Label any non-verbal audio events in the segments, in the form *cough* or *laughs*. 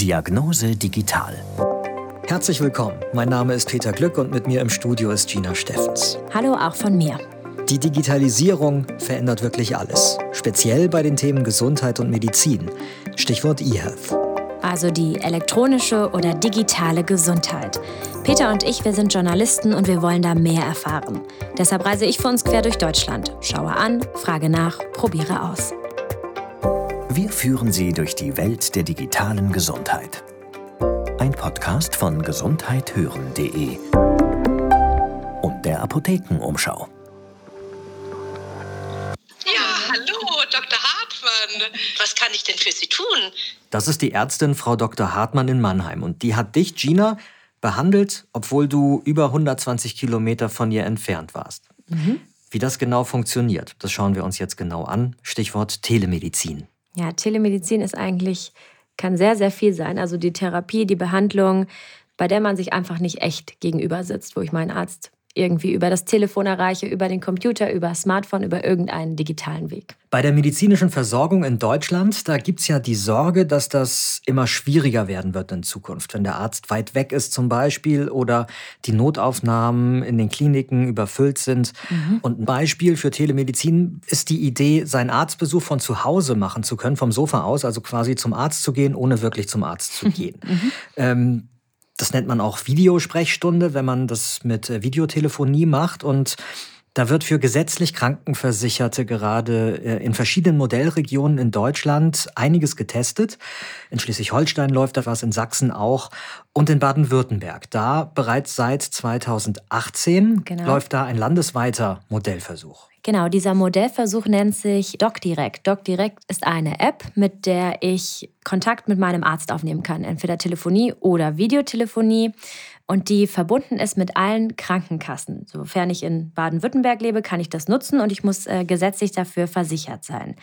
Diagnose Digital. Herzlich willkommen. Mein Name ist Peter Glück und mit mir im Studio ist Gina Steffens. Hallo auch von mir. Die Digitalisierung verändert wirklich alles, speziell bei den Themen Gesundheit und Medizin. Stichwort eHealth. Also die elektronische oder digitale Gesundheit. Peter und ich, wir sind Journalisten und wir wollen da mehr erfahren. Deshalb reise ich für uns quer durch Deutschland, schaue an, frage nach, probiere aus. Wir führen Sie durch die Welt der digitalen Gesundheit. Ein Podcast von gesundheithören.de und der Apothekenumschau. Ja, hallo, Dr. Hartmann. Was kann ich denn für Sie tun? Das ist die Ärztin Frau Dr. Hartmann in Mannheim und die hat dich, Gina, behandelt, obwohl du über 120 Kilometer von ihr entfernt warst. Mhm. Wie das genau funktioniert, das schauen wir uns jetzt genau an. Stichwort Telemedizin. Ja, Telemedizin ist eigentlich, kann sehr, sehr viel sein. Also die Therapie, die Behandlung, bei der man sich einfach nicht echt gegenüber sitzt, wo ich meinen Arzt irgendwie über das Telefon erreiche, über den Computer, über Smartphone, über irgendeinen digitalen Weg. Bei der medizinischen Versorgung in Deutschland, da gibt es ja die Sorge, dass das immer schwieriger werden wird in Zukunft, wenn der Arzt weit weg ist zum Beispiel oder die Notaufnahmen in den Kliniken überfüllt sind. Mhm. Und ein Beispiel für Telemedizin ist die Idee, seinen Arztbesuch von zu Hause machen zu können, vom Sofa aus, also quasi zum Arzt zu gehen, ohne wirklich zum Arzt zu *laughs* gehen. Mhm. Ähm, das nennt man auch Videosprechstunde, wenn man das mit äh, Videotelefonie macht. Und da wird für gesetzlich Krankenversicherte gerade äh, in verschiedenen Modellregionen in Deutschland einiges getestet. In Schleswig-Holstein läuft da was, in Sachsen auch und in Baden-Württemberg. Da bereits seit 2018 genau. läuft da ein landesweiter Modellversuch. Genau, dieser Modellversuch nennt sich DocDirect. DocDirect ist eine App, mit der ich Kontakt mit meinem Arzt aufnehmen kann, entweder Telefonie oder Videotelefonie und die verbunden ist mit allen Krankenkassen. Sofern ich in Baden-Württemberg lebe, kann ich das nutzen und ich muss äh, gesetzlich dafür versichert sein.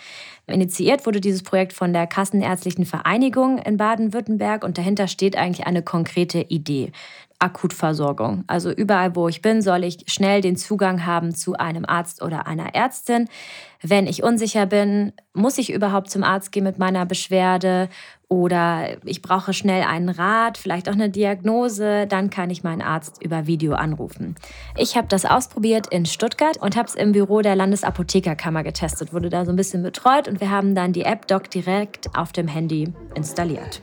Initiiert wurde dieses Projekt von der Kassenärztlichen Vereinigung in Baden-Württemberg und dahinter steht eigentlich eine konkrete Idee. Akutversorgung. Also überall, wo ich bin, soll ich schnell den Zugang haben zu einem Arzt oder einer Ärztin. Wenn ich unsicher bin, muss ich überhaupt zum Arzt gehen mit meiner Beschwerde oder ich brauche schnell einen Rat, vielleicht auch eine Diagnose, dann kann ich meinen Arzt über Video anrufen. Ich habe das ausprobiert in Stuttgart und habe es im Büro der Landesapothekerkammer getestet, wurde da so ein bisschen betreut und wir haben dann die App Doc direkt auf dem Handy installiert.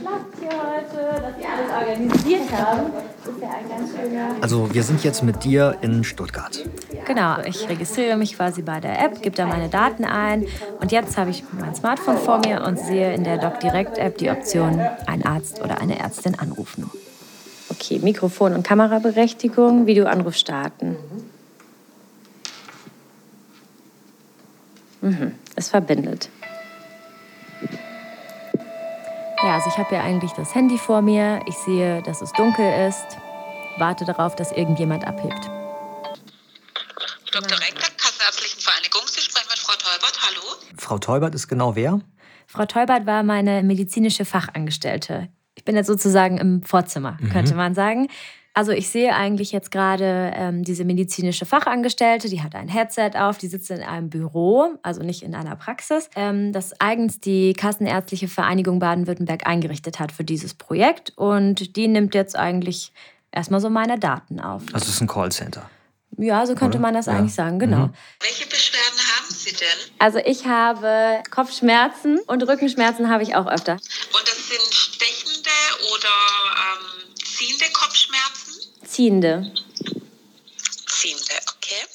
Klappt hier heute, dass ihr alles organisiert haben. Das ist ja ein ganz schöner. Also, wir sind jetzt mit dir in Stuttgart. Genau, ich registriere mich quasi bei der App, gebe da meine Daten ein und jetzt habe ich mein Smartphone vor mir und sehe in der Doc Direct App die Option, einen Arzt oder eine Ärztin anrufen. Okay, Mikrofon- und Kameraberechtigung, Videoanruf starten. Mhm, es verbindet. Ja, also ich habe ja eigentlich das Handy vor mir. Ich sehe, dass es dunkel ist. Warte darauf, dass irgendjemand abhebt. Dr. Reckler, Kassenärztlichen Vereinigung. Sie sprechen mit Frau Teubert. Hallo. Frau Teubert ist genau wer? Frau Teubert war meine medizinische Fachangestellte. Ich bin jetzt sozusagen im Vorzimmer, mhm. könnte man sagen. Also ich sehe eigentlich jetzt gerade ähm, diese medizinische Fachangestellte, die hat ein Headset auf, die sitzt in einem Büro, also nicht in einer Praxis, ähm, das eigens die Kassenärztliche Vereinigung Baden-Württemberg eingerichtet hat für dieses Projekt. Und die nimmt jetzt eigentlich erstmal so meine Daten auf. Also es ist ein Callcenter. Ja, so könnte Oder? man das ja. eigentlich sagen, genau. Mhm. Welche Beschwerden haben Sie denn? Also ich habe Kopfschmerzen und Rückenschmerzen habe ich auch öfter. Und das sind stechende oder? Ziehende. Ziehende, okay.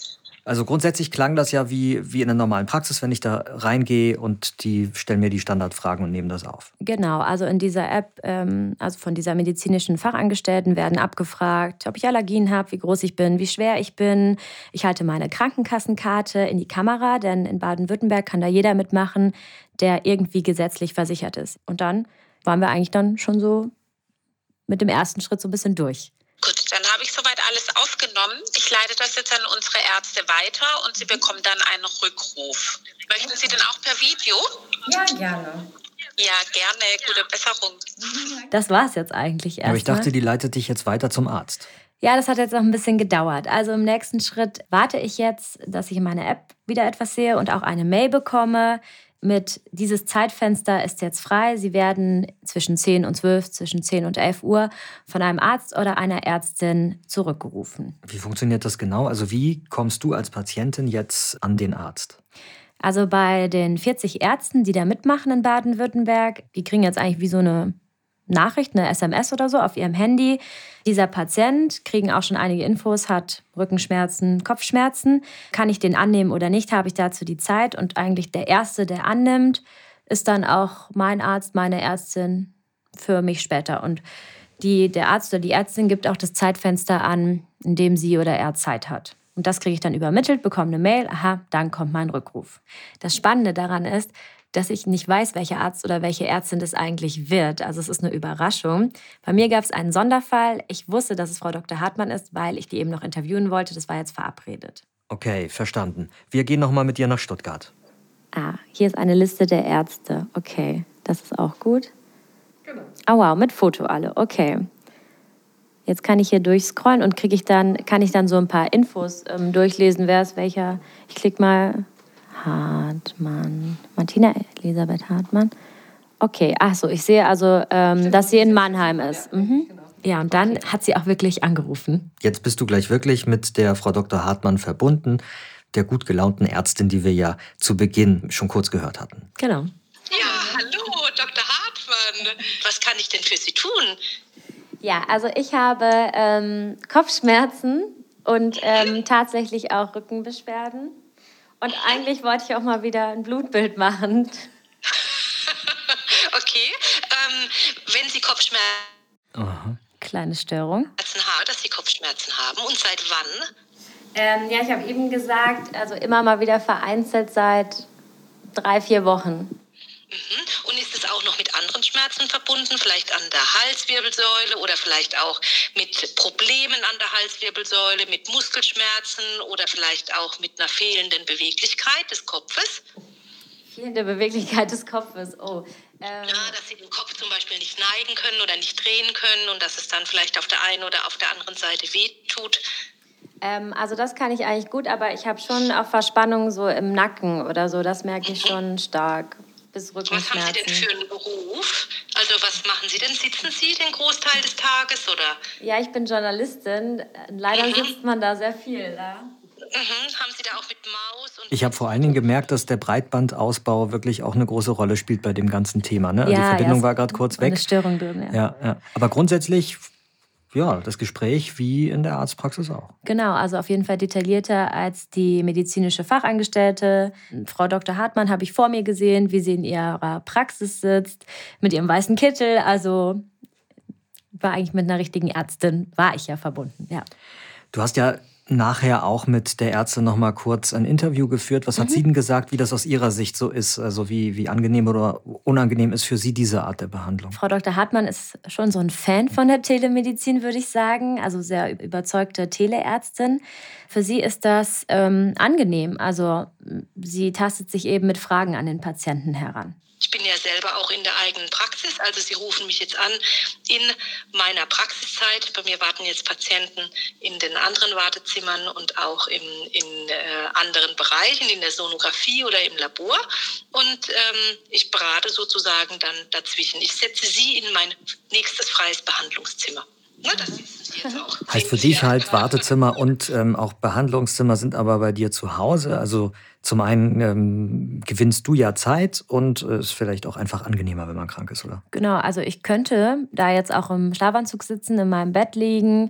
Also grundsätzlich klang das ja wie, wie in einer normalen Praxis, wenn ich da reingehe und die stellen mir die Standardfragen und nehmen das auf. Genau, also in dieser App, ähm, also von dieser medizinischen Fachangestellten werden abgefragt, ob ich Allergien habe, wie groß ich bin, wie schwer ich bin. Ich halte meine Krankenkassenkarte in die Kamera, denn in Baden-Württemberg kann da jeder mitmachen, der irgendwie gesetzlich versichert ist. Und dann waren wir eigentlich dann schon so mit dem ersten Schritt so ein bisschen durch. Gut, dann habe ich soweit alles aufgenommen. Ich leite das jetzt an unsere Ärzte weiter und Sie bekommen dann einen Rückruf. Möchten Sie denn auch per Video? Ja, gerne. Ja, gerne. Gute Besserung. Das war es jetzt eigentlich erst. Aber ich dachte, die leitet dich jetzt weiter zum Arzt. Ja, das hat jetzt noch ein bisschen gedauert. Also im nächsten Schritt warte ich jetzt, dass ich in meiner App wieder etwas sehe und auch eine Mail bekomme mit dieses Zeitfenster ist jetzt frei. Sie werden zwischen 10 und 12, zwischen 10 und 11 Uhr von einem Arzt oder einer Ärztin zurückgerufen. Wie funktioniert das genau? Also wie kommst du als Patientin jetzt an den Arzt? Also bei den 40 Ärzten, die da mitmachen in Baden-Württemberg, die kriegen jetzt eigentlich wie so eine Nachricht, eine SMS oder so auf ihrem Handy. Dieser Patient, kriegen auch schon einige Infos, hat Rückenschmerzen, Kopfschmerzen. Kann ich den annehmen oder nicht? Habe ich dazu die Zeit? Und eigentlich der Erste, der annimmt, ist dann auch mein Arzt, meine Ärztin für mich später. Und die, der Arzt oder die Ärztin gibt auch das Zeitfenster an, in dem sie oder er Zeit hat. Und das kriege ich dann übermittelt, bekomme eine Mail, aha, dann kommt mein Rückruf. Das Spannende daran ist, dass ich nicht weiß, welcher Arzt oder welche Ärztin das eigentlich wird. Also es ist eine Überraschung. Bei mir gab es einen Sonderfall. Ich wusste, dass es Frau Dr. Hartmann ist, weil ich die eben noch interviewen wollte. Das war jetzt verabredet. Okay, verstanden. Wir gehen noch mal mit dir nach Stuttgart. Ah, hier ist eine Liste der Ärzte. Okay, das ist auch gut. Genau. Oh wow, mit Foto alle. Okay. Jetzt kann ich hier durchscrollen und kriege ich dann, kann ich dann so ein paar Infos ähm, durchlesen, wer ist welcher. Ich klicke mal Hartmann. Martina Elisabeth Hartmann. Okay, ach so, ich sehe also, ähm, dass sie in Mannheim ist. Mhm. Ja, und dann hat sie auch wirklich angerufen. Jetzt bist du gleich wirklich mit der Frau Dr. Hartmann verbunden, der gut gelaunten Ärztin, die wir ja zu Beginn schon kurz gehört hatten. Genau. Ja, hallo, Dr. Hartmann. Was kann ich denn für Sie tun? Ja, also ich habe ähm, Kopfschmerzen und ähm, *laughs* tatsächlich auch Rückenbeschwerden. Und eigentlich wollte ich auch mal wieder ein Blutbild machen. *laughs* okay. Ähm, wenn Sie Kopfschmerzen Aha. Kleine Störung. haben, dass Sie Kopfschmerzen haben und seit wann? Ähm, ja, ich habe eben gesagt, also immer mal wieder vereinzelt seit drei, vier Wochen. Mhm. Auch noch mit anderen Schmerzen verbunden, vielleicht an der Halswirbelsäule oder vielleicht auch mit Problemen an der Halswirbelsäule, mit Muskelschmerzen oder vielleicht auch mit einer fehlenden Beweglichkeit des Kopfes? Fehlende Beweglichkeit des Kopfes, oh. Ähm, ja, dass sie den Kopf zum Beispiel nicht neigen können oder nicht drehen können und dass es dann vielleicht auf der einen oder auf der anderen Seite wehtut. Ähm, also das kann ich eigentlich gut, aber ich habe schon auch Verspannungen so im Nacken oder so. Das merke ich mhm. schon stark bis Rückenschmerzen. Was haben Sie denn für einen Beruf? Also was machen Sie denn? Sitzen Sie den Großteil des Tages oder? Ja, ich bin Journalistin. Leider mhm. sitzt man da sehr viel. Mhm. Haben Sie da auch mit Maus? ich habe vor allen Dingen gemerkt, dass der Breitbandausbau wirklich auch eine große Rolle spielt bei dem ganzen Thema. Ne? Also ja, die Verbindung ja, war gerade kurz weg. Eine Störung drin, ja. ja. Ja, Aber grundsätzlich ja, das Gespräch wie in der Arztpraxis auch. Genau, also auf jeden Fall detaillierter als die medizinische Fachangestellte. Frau Dr. Hartmann habe ich vor mir gesehen, wie sie in ihrer Praxis sitzt, mit ihrem weißen Kittel. Also war eigentlich mit einer richtigen Ärztin, war ich ja verbunden, ja. Du hast ja nachher auch mit der Ärztin noch mal kurz ein Interview geführt. Was hat mhm. sie denn gesagt, wie das aus ihrer Sicht so ist? Also wie, wie angenehm oder unangenehm ist für sie diese Art der Behandlung? Frau Dr. Hartmann ist schon so ein Fan von der Telemedizin, würde ich sagen. Also sehr überzeugte Teleärztin. Für sie ist das ähm, angenehm. Also sie tastet sich eben mit Fragen an den Patienten heran. Ich bin ja selber auch in der eigenen Praxis, also Sie rufen mich jetzt an in meiner Praxiszeit. Bei mir warten jetzt Patienten in den anderen Wartezimmern und auch in, in äh, anderen Bereichen, in der Sonographie oder im Labor. Und ähm, ich berate sozusagen dann dazwischen. Ich setze Sie in mein nächstes freies Behandlungszimmer. Ne, heißt für dich halt Wartezimmer und ähm, auch Behandlungszimmer sind aber bei dir zu Hause. Also zum einen ähm, gewinnst du ja Zeit und äh, ist vielleicht auch einfach angenehmer, wenn man krank ist, oder? Genau, also ich könnte da jetzt auch im Schlafanzug sitzen, in meinem Bett liegen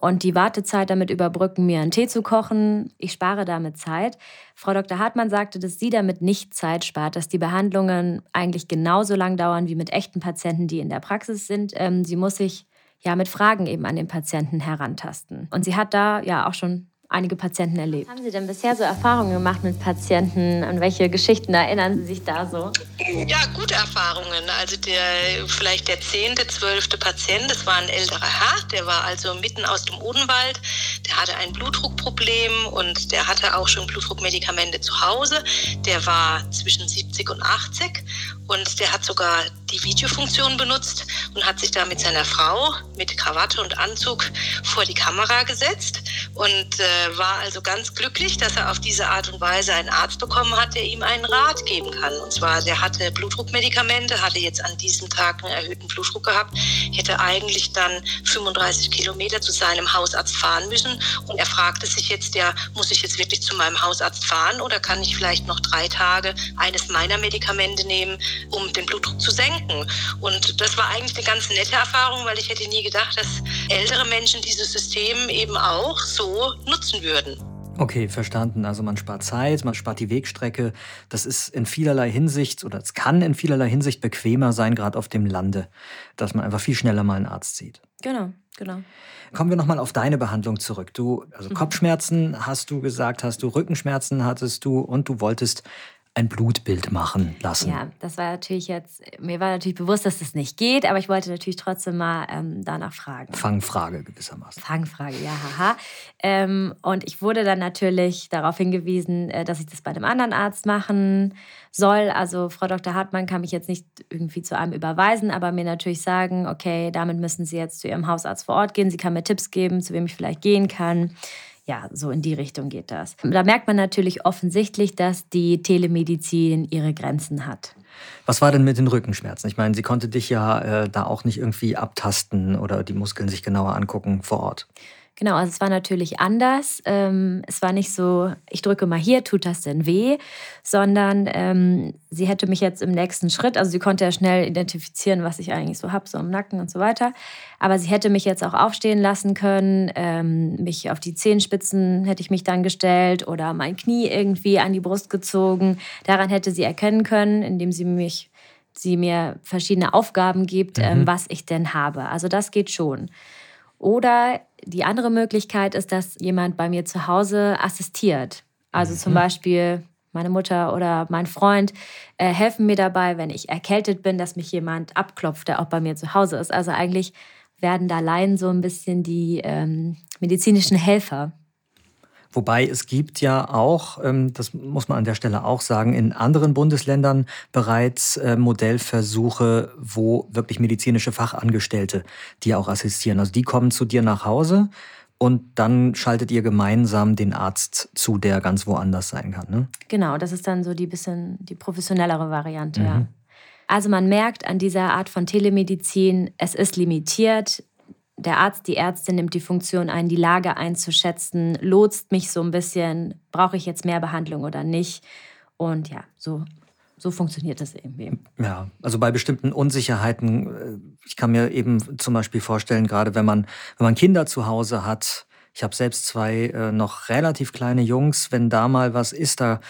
und die Wartezeit damit überbrücken, mir einen Tee zu kochen. Ich spare damit Zeit. Frau Dr. Hartmann sagte, dass sie damit nicht Zeit spart, dass die Behandlungen eigentlich genauso lang dauern wie mit echten Patienten, die in der Praxis sind. Ähm, sie muss sich ja mit Fragen eben an den Patienten herantasten. Und sie hat da ja auch schon einige Patienten erlebt. Was haben Sie denn bisher so Erfahrungen gemacht mit Patienten? An welche Geschichten erinnern Sie sich da so? Ja, gute Erfahrungen. Also der, vielleicht der zehnte, zwölfte Patient, das war ein älterer Herr, der war also mitten aus dem Odenwald, der hatte ein Blutdruckproblem und der hatte auch schon Blutdruckmedikamente zu Hause. Der war zwischen 70 und 80 und der hat sogar die Videofunktion benutzt und hat sich da mit seiner Frau mit Krawatte und Anzug vor die Kamera gesetzt und äh, war also ganz glücklich, dass er auf diese Art und Weise einen Arzt bekommen hat, der ihm einen Rat geben kann. Und zwar, der hatte Blutdruckmedikamente, hatte jetzt an diesem Tag einen erhöhten Blutdruck gehabt, hätte eigentlich dann 35 Kilometer zu seinem Hausarzt fahren müssen. Und er fragte sich jetzt, ja, muss ich jetzt wirklich zu meinem Hausarzt fahren oder kann ich vielleicht noch drei Tage eines meiner Medikamente nehmen, um den Blutdruck zu senken? Und das war eigentlich eine ganz nette Erfahrung, weil ich hätte nie gedacht, dass ältere Menschen dieses System eben auch so nutzen würden. Okay, verstanden. Also man spart Zeit, man spart die Wegstrecke. Das ist in vielerlei Hinsicht oder es kann in vielerlei Hinsicht bequemer sein, gerade auf dem Lande, dass man einfach viel schneller mal einen Arzt sieht. Genau, genau. Kommen wir nochmal auf deine Behandlung zurück. Du, also mhm. Kopfschmerzen hast du gesagt, hast du Rückenschmerzen hattest du und du wolltest ein Blutbild machen lassen. Ja, das war natürlich jetzt, mir war natürlich bewusst, dass das nicht geht, aber ich wollte natürlich trotzdem mal ähm, danach fragen. Fangfrage gewissermaßen. Fangfrage, ja, haha. Ähm, und ich wurde dann natürlich darauf hingewiesen, äh, dass ich das bei einem anderen Arzt machen soll. Also Frau Dr. Hartmann kann mich jetzt nicht irgendwie zu einem überweisen, aber mir natürlich sagen, okay, damit müssen Sie jetzt zu Ihrem Hausarzt vor Ort gehen. Sie kann mir Tipps geben, zu wem ich vielleicht gehen kann ja, so in die Richtung geht das. Da merkt man natürlich offensichtlich, dass die Telemedizin ihre Grenzen hat. Was war denn mit den Rückenschmerzen? Ich meine, sie konnte dich ja äh, da auch nicht irgendwie abtasten oder die Muskeln sich genauer angucken vor Ort. Genau, also es war natürlich anders. Ähm, es war nicht so, ich drücke mal hier, tut das denn weh, sondern ähm, sie hätte mich jetzt im nächsten Schritt, also sie konnte ja schnell identifizieren, was ich eigentlich so habe, so im Nacken und so weiter. Aber sie hätte mich jetzt auch aufstehen lassen können, ähm, mich auf die Zehenspitzen hätte ich mich dann gestellt oder mein Knie irgendwie an die Brust gezogen. Daran hätte sie erkennen können, indem sie mich sie mir verschiedene Aufgaben gibt, ähm, mhm. was ich denn habe. Also das geht schon. Oder die andere Möglichkeit ist, dass jemand bei mir zu Hause assistiert. Also mhm. zum Beispiel meine Mutter oder mein Freund äh, helfen mir dabei, wenn ich erkältet bin, dass mich jemand abklopft, der auch bei mir zu Hause ist. Also eigentlich werden da Laien so ein bisschen die ähm, medizinischen Helfer. Wobei es gibt ja auch, ähm, das muss man an der Stelle auch sagen, in anderen Bundesländern bereits äh, Modellversuche, wo wirklich medizinische Fachangestellte dir auch assistieren. Also die kommen zu dir nach Hause und dann schaltet ihr gemeinsam den Arzt zu, der ganz woanders sein kann. Ne? Genau, das ist dann so die bisschen die professionellere Variante, mhm. ja. Also man merkt an dieser Art von Telemedizin, es ist limitiert der Arzt, die Ärztin nimmt die Funktion ein, die Lage einzuschätzen, lotst mich so ein bisschen, brauche ich jetzt mehr Behandlung oder nicht. Und ja, so, so funktioniert das irgendwie. Ja, also bei bestimmten Unsicherheiten, äh, ich kann mir eben zum Beispiel vorstellen, gerade wenn man, wenn man Kinder zu Hause hat, ich habe selbst zwei äh, noch relativ kleine Jungs, wenn da mal was ist, da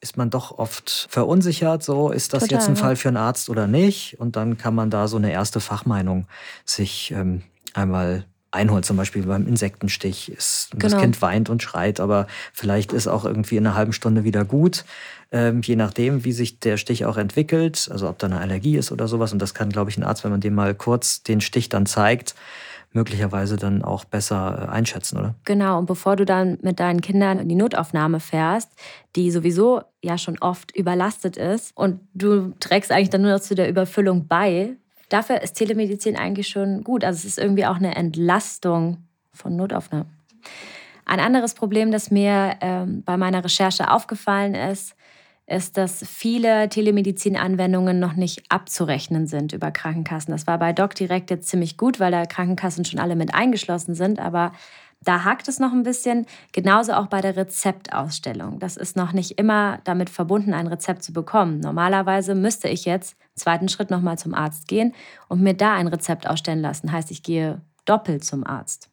ist man doch oft verunsichert, so ist das Total, jetzt ein Fall für einen Arzt oder nicht? Und dann kann man da so eine erste Fachmeinung sich ähm, einmal einholt, zum Beispiel beim Insektenstich. Ist, genau. Das Kind weint und schreit, aber vielleicht ist auch irgendwie in einer halben Stunde wieder gut. Ähm, je nachdem, wie sich der Stich auch entwickelt, also ob da eine Allergie ist oder sowas. Und das kann, glaube ich, ein Arzt, wenn man dem mal kurz den Stich dann zeigt, möglicherweise dann auch besser äh, einschätzen, oder? Genau, und bevor du dann mit deinen Kindern in die Notaufnahme fährst, die sowieso ja schon oft überlastet ist und du trägst eigentlich dann nur noch zu der Überfüllung bei, dafür ist Telemedizin eigentlich schon gut. Also es ist irgendwie auch eine Entlastung von Notaufnahmen. Ein anderes Problem, das mir ähm, bei meiner Recherche aufgefallen ist, ist, dass viele Telemedizin-Anwendungen noch nicht abzurechnen sind über Krankenkassen. Das war bei DocDirect jetzt ziemlich gut, weil da Krankenkassen schon alle mit eingeschlossen sind. Aber da hakt es noch ein bisschen. Genauso auch bei der Rezeptausstellung. Das ist noch nicht immer damit verbunden, ein Rezept zu bekommen. Normalerweise müsste ich jetzt zweiten Schritt nochmal zum Arzt gehen und mir da ein Rezept ausstellen lassen. Heißt, ich gehe doppelt zum Arzt.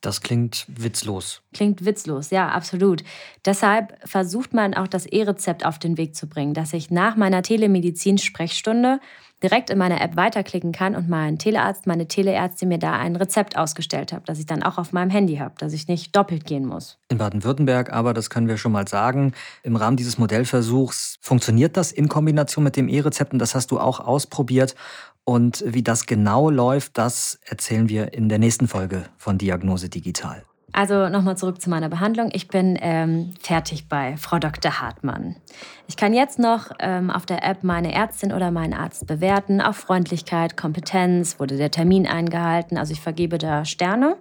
Das klingt witzlos. Klingt witzlos, ja, absolut. Deshalb versucht man auch das E-Rezept auf den Weg zu bringen, dass ich nach meiner Telemedizin-Sprechstunde direkt in meiner App weiterklicken kann und mein Telearzt, meine Teleärztin mir da ein Rezept ausgestellt hat, das ich dann auch auf meinem Handy habe, dass ich nicht doppelt gehen muss. In Baden-Württemberg aber, das können wir schon mal sagen, im Rahmen dieses Modellversuchs funktioniert das in Kombination mit dem E-Rezept und das hast du auch ausprobiert. Und wie das genau läuft, das erzählen wir in der nächsten Folge von Diagnose Digital. Also nochmal zurück zu meiner Behandlung. Ich bin ähm, fertig bei Frau Dr. Hartmann. Ich kann jetzt noch ähm, auf der App meine Ärztin oder meinen Arzt bewerten. Auf Freundlichkeit, Kompetenz, wurde der Termin eingehalten. Also ich vergebe da Sterne.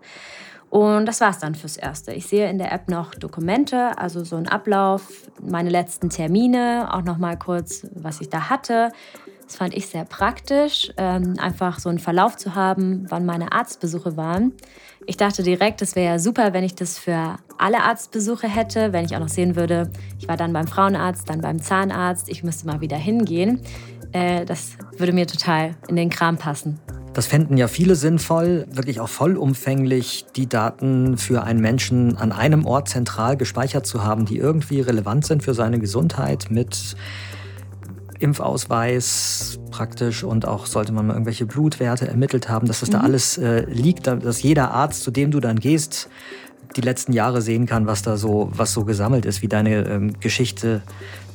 Und das war es dann fürs Erste. Ich sehe in der App noch Dokumente, also so ein Ablauf, meine letzten Termine, auch noch mal kurz, was ich da hatte. Das fand ich sehr praktisch, ähm, einfach so einen Verlauf zu haben, wann meine Arztbesuche waren. Ich dachte direkt, es wäre super, wenn ich das für alle Arztbesuche hätte, wenn ich auch noch sehen würde, ich war dann beim Frauenarzt, dann beim Zahnarzt, ich müsste mal wieder hingehen. Äh, das würde mir total in den Kram passen. Das fänden ja viele sinnvoll, wirklich auch vollumfänglich die Daten für einen Menschen an einem Ort zentral gespeichert zu haben, die irgendwie relevant sind für seine Gesundheit mit Impfausweis praktisch und auch sollte man mal irgendwelche Blutwerte ermittelt haben, dass das mhm. da alles äh, liegt, dass jeder Arzt, zu dem du dann gehst, die letzten Jahre sehen kann, was da so, was so gesammelt ist, wie deine ähm, Geschichte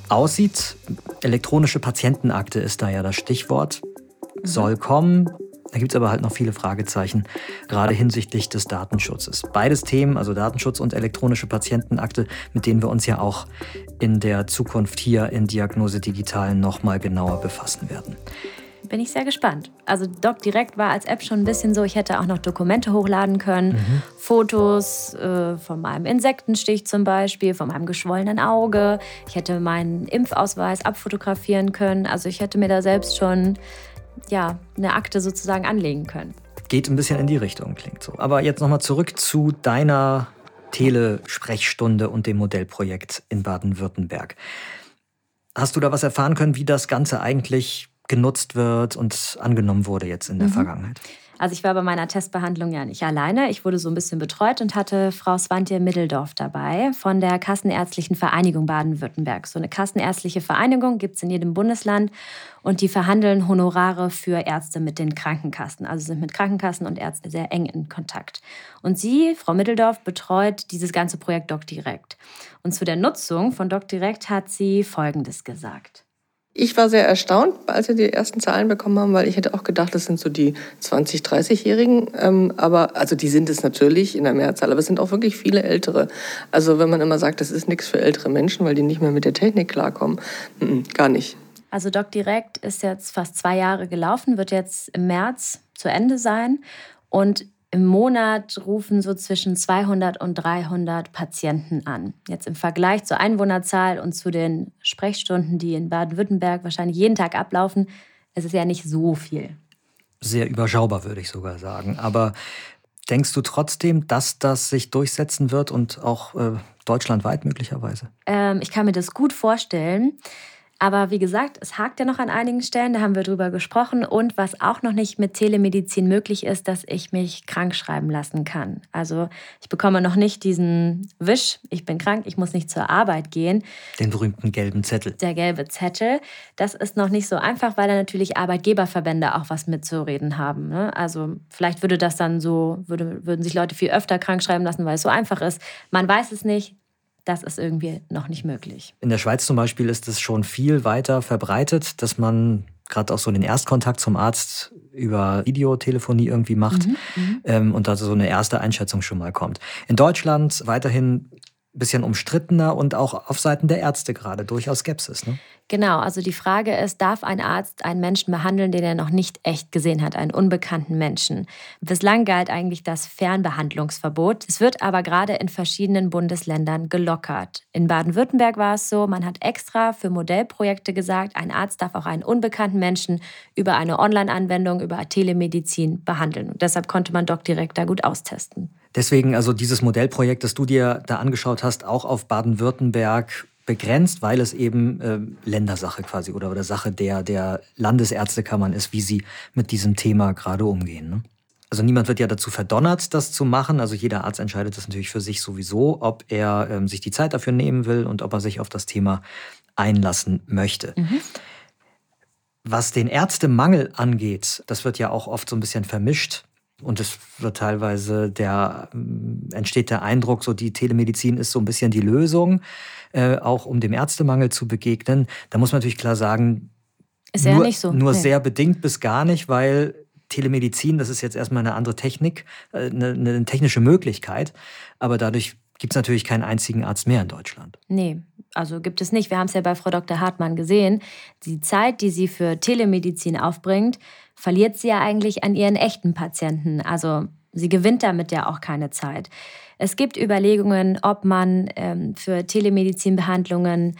aussieht. Elektronische Patientenakte ist da ja das Stichwort. Mhm. Soll kommen, da gibt es aber halt noch viele Fragezeichen, gerade hinsichtlich des Datenschutzes. Beides Themen, also Datenschutz und elektronische Patientenakte, mit denen wir uns ja auch in der Zukunft hier in Diagnose Digital noch mal genauer befassen werden bin ich sehr gespannt. Also DocDirect war als App schon ein bisschen so, ich hätte auch noch Dokumente hochladen können, mhm. Fotos äh, von meinem Insektenstich zum Beispiel, von meinem geschwollenen Auge. Ich hätte meinen Impfausweis abfotografieren können. Also ich hätte mir da selbst schon ja, eine Akte sozusagen anlegen können. Geht ein bisschen in die Richtung, klingt so. Aber jetzt nochmal zurück zu deiner Telesprechstunde und dem Modellprojekt in Baden-Württemberg. Hast du da was erfahren können, wie das Ganze eigentlich genutzt wird und angenommen wurde jetzt in der mhm. Vergangenheit? Also ich war bei meiner Testbehandlung ja nicht alleine. Ich wurde so ein bisschen betreut und hatte Frau Swantje Middeldorf dabei von der Kassenärztlichen Vereinigung Baden-Württemberg. So eine kassenärztliche Vereinigung gibt es in jedem Bundesland und die verhandeln Honorare für Ärzte mit den Krankenkassen. Also sind mit Krankenkassen und Ärzten sehr eng in Kontakt. Und sie, Frau Middeldorf, betreut dieses ganze Projekt DocDirect. Und zu der Nutzung von DocDirect hat sie Folgendes gesagt. Ich war sehr erstaunt, als wir die ersten Zahlen bekommen haben, weil ich hätte auch gedacht, das sind so die 20-, 30-Jährigen. Ähm, aber, also die sind es natürlich in der Mehrzahl, aber es sind auch wirklich viele Ältere. Also wenn man immer sagt, das ist nichts für ältere Menschen, weil die nicht mehr mit der Technik klarkommen, gar nicht. Also DocDirect ist jetzt fast zwei Jahre gelaufen, wird jetzt im März zu Ende sein. Und im Monat rufen so zwischen 200 und 300 Patienten an. Jetzt im Vergleich zur Einwohnerzahl und zu den Sprechstunden, die in Baden-Württemberg wahrscheinlich jeden Tag ablaufen, ist es ja nicht so viel. Sehr überschaubar, würde ich sogar sagen. Aber denkst du trotzdem, dass das sich durchsetzen wird und auch äh, deutschlandweit möglicherweise? Ähm, ich kann mir das gut vorstellen. Aber wie gesagt, es hakt ja noch an einigen Stellen, da haben wir drüber gesprochen. Und was auch noch nicht mit Telemedizin möglich ist, dass ich mich krank schreiben lassen kann. Also ich bekomme noch nicht diesen Wisch, ich bin krank, ich muss nicht zur Arbeit gehen. Den berühmten gelben Zettel. Der gelbe Zettel. Das ist noch nicht so einfach, weil da natürlich Arbeitgeberverbände auch was mitzureden haben. Ne? Also vielleicht würde das dann so, würde, würden sich Leute viel öfter krank schreiben lassen, weil es so einfach ist. Man weiß es nicht das ist irgendwie noch nicht möglich. In der Schweiz zum Beispiel ist es schon viel weiter verbreitet, dass man gerade auch so den Erstkontakt zum Arzt über Videotelefonie irgendwie macht mhm, mhm. ähm, und da so eine erste Einschätzung schon mal kommt. In Deutschland weiterhin ein bisschen umstrittener und auch auf Seiten der Ärzte gerade durchaus Skepsis. Ne? Genau, also die Frage ist, darf ein Arzt einen Menschen behandeln, den er noch nicht echt gesehen hat, einen unbekannten Menschen? Bislang galt eigentlich das Fernbehandlungsverbot. Es wird aber gerade in verschiedenen Bundesländern gelockert. In Baden-Württemberg war es so, man hat extra für Modellprojekte gesagt, ein Arzt darf auch einen unbekannten Menschen über eine Online-Anwendung, über Telemedizin behandeln. Und deshalb konnte man Doc direkt da gut austesten. Deswegen also dieses Modellprojekt, das du dir da angeschaut hast, auch auf Baden-Württemberg begrenzt, weil es eben äh, Ländersache quasi oder, oder Sache der, der Landesärztekammern ist, wie sie mit diesem Thema gerade umgehen. Ne? Also niemand wird ja dazu verdonnert, das zu machen. Also jeder Arzt entscheidet das natürlich für sich sowieso, ob er ähm, sich die Zeit dafür nehmen will und ob er sich auf das Thema einlassen möchte. Mhm. Was den Ärztemangel angeht, das wird ja auch oft so ein bisschen vermischt. Und es wird teilweise der, ähm, entsteht der Eindruck, so die Telemedizin ist so ein bisschen die Lösung. Äh, auch um dem Ärztemangel zu begegnen. Da muss man natürlich klar sagen, ist nur, nicht so. nur nee. sehr bedingt bis gar nicht, weil Telemedizin, das ist jetzt erstmal eine andere Technik, äh, eine, eine technische Möglichkeit, aber dadurch gibt es natürlich keinen einzigen Arzt mehr in Deutschland. Nee, also gibt es nicht. Wir haben es ja bei Frau Dr. Hartmann gesehen. Die Zeit, die sie für Telemedizin aufbringt, verliert sie ja eigentlich an ihren echten Patienten. Also Sie gewinnt damit ja auch keine Zeit. Es gibt Überlegungen, ob man ähm, für Telemedizinbehandlungen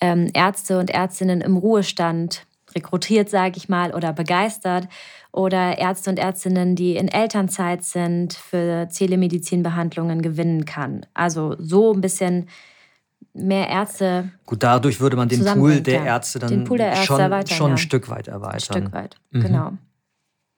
ähm, Ärzte und Ärztinnen im Ruhestand rekrutiert, sage ich mal, oder begeistert oder Ärzte und Ärztinnen, die in Elternzeit sind, für Telemedizinbehandlungen gewinnen kann. Also so ein bisschen mehr Ärzte. Gut, dadurch würde man den Pool der Ärzte dann der Ärzte schon, schon ein Stück weit erweitern. Ein Stück weit, mhm. genau.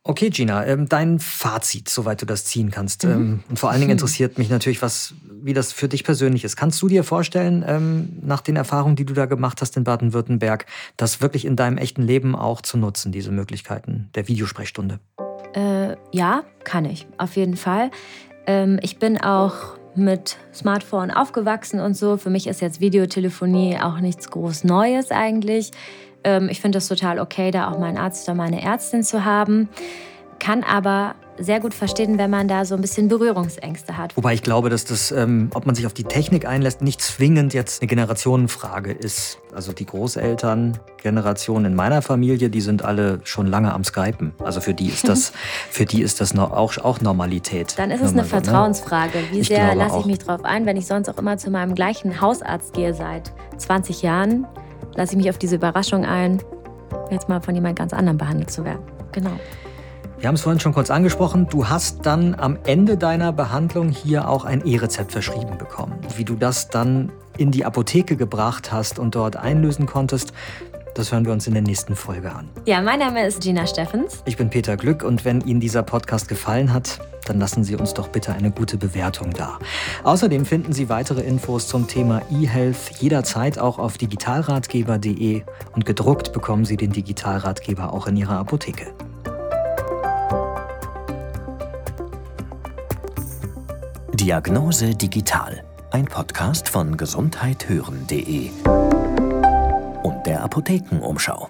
Okay, Gina, ähm, dein Fazit, soweit du das ziehen kannst. Mhm. Ähm, und vor allen Dingen *laughs* interessiert mich natürlich, was, wie das für dich persönlich ist. Kannst du dir vorstellen, ähm, nach den Erfahrungen, die du da gemacht hast in Baden-Württemberg, das wirklich in deinem echten Leben auch zu nutzen, diese Möglichkeiten der Videosprechstunde? Äh, ja, kann ich, auf jeden Fall. Ich bin auch mit Smartphone aufgewachsen und so. Für mich ist jetzt Videotelefonie auch nichts groß Neues eigentlich. Ähm, ich finde es total okay, da auch meinen Arzt oder meine Ärztin zu haben. Kann aber sehr gut verstehen, wenn man da so ein bisschen Berührungsängste hat. Wobei ich glaube, dass das, ähm, ob man sich auf die Technik einlässt, nicht zwingend jetzt eine Generationenfrage ist. Also die Großelterngeneration in meiner Familie, die sind alle schon lange am Skypen. Also für die ist das, *laughs* für die ist das auch, auch Normalität. Dann ist es eine so, ne? Vertrauensfrage. Wie ich sehr lasse ich mich drauf ein, wenn ich sonst auch immer zu meinem gleichen Hausarzt gehe seit 20 Jahren, lasse ich mich auf diese Überraschung ein, jetzt mal von jemand ganz anderem behandelt zu werden. Genau. Wir haben es vorhin schon kurz angesprochen. Du hast dann am Ende deiner Behandlung hier auch ein E-Rezept verschrieben bekommen. Wie du das dann in die Apotheke gebracht hast und dort einlösen konntest, das hören wir uns in der nächsten Folge an. Ja, mein Name ist Gina Steffens. Ich bin Peter Glück und wenn Ihnen dieser Podcast gefallen hat, dann lassen Sie uns doch bitte eine gute Bewertung da. Außerdem finden Sie weitere Infos zum Thema eHealth jederzeit auch auf digitalratgeber.de und gedruckt bekommen Sie den Digitalratgeber auch in Ihrer Apotheke. Diagnose Digital, ein Podcast von gesundheithören.de und der Apothekenumschau.